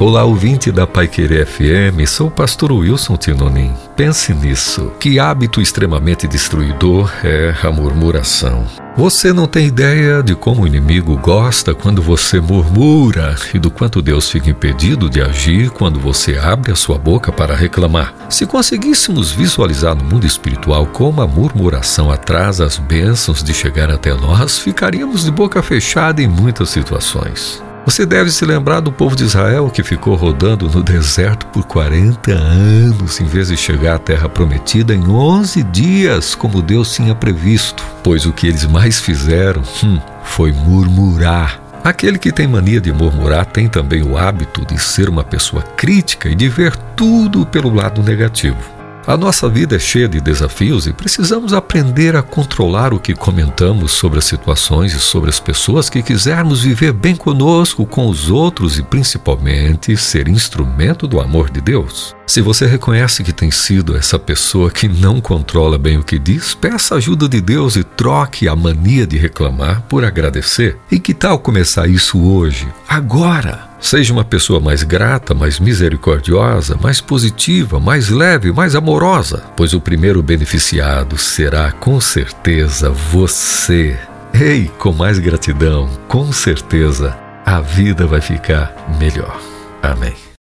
Olá, ouvinte da Pai Querer FM, sou o pastor Wilson Tinonim. Pense nisso. Que hábito extremamente destruidor é a murmuração. Você não tem ideia de como o inimigo gosta quando você murmura e do quanto Deus fica impedido de agir quando você abre a sua boca para reclamar. Se conseguíssemos visualizar no mundo espiritual como a murmuração atrasa as bênçãos de chegar até nós, ficaríamos de boca fechada em muitas situações. Você deve se lembrar do povo de Israel que ficou rodando no deserto por 40 anos, em vez de chegar à terra prometida em 11 dias, como Deus tinha previsto. Pois o que eles mais fizeram hum, foi murmurar. Aquele que tem mania de murmurar tem também o hábito de ser uma pessoa crítica e de ver tudo pelo lado negativo. A nossa vida é cheia de desafios e precisamos aprender a controlar o que comentamos sobre as situações e sobre as pessoas que quisermos viver bem conosco, com os outros e principalmente ser instrumento do amor de Deus. Se você reconhece que tem sido essa pessoa que não controla bem o que diz, peça ajuda de Deus e troque a mania de reclamar por agradecer. E que tal começar isso hoje, agora? Seja uma pessoa mais grata, mais misericordiosa, mais positiva, mais leve, mais amorosa, pois o primeiro beneficiado será com certeza você. Ei, com mais gratidão, com certeza a vida vai ficar melhor. Amém.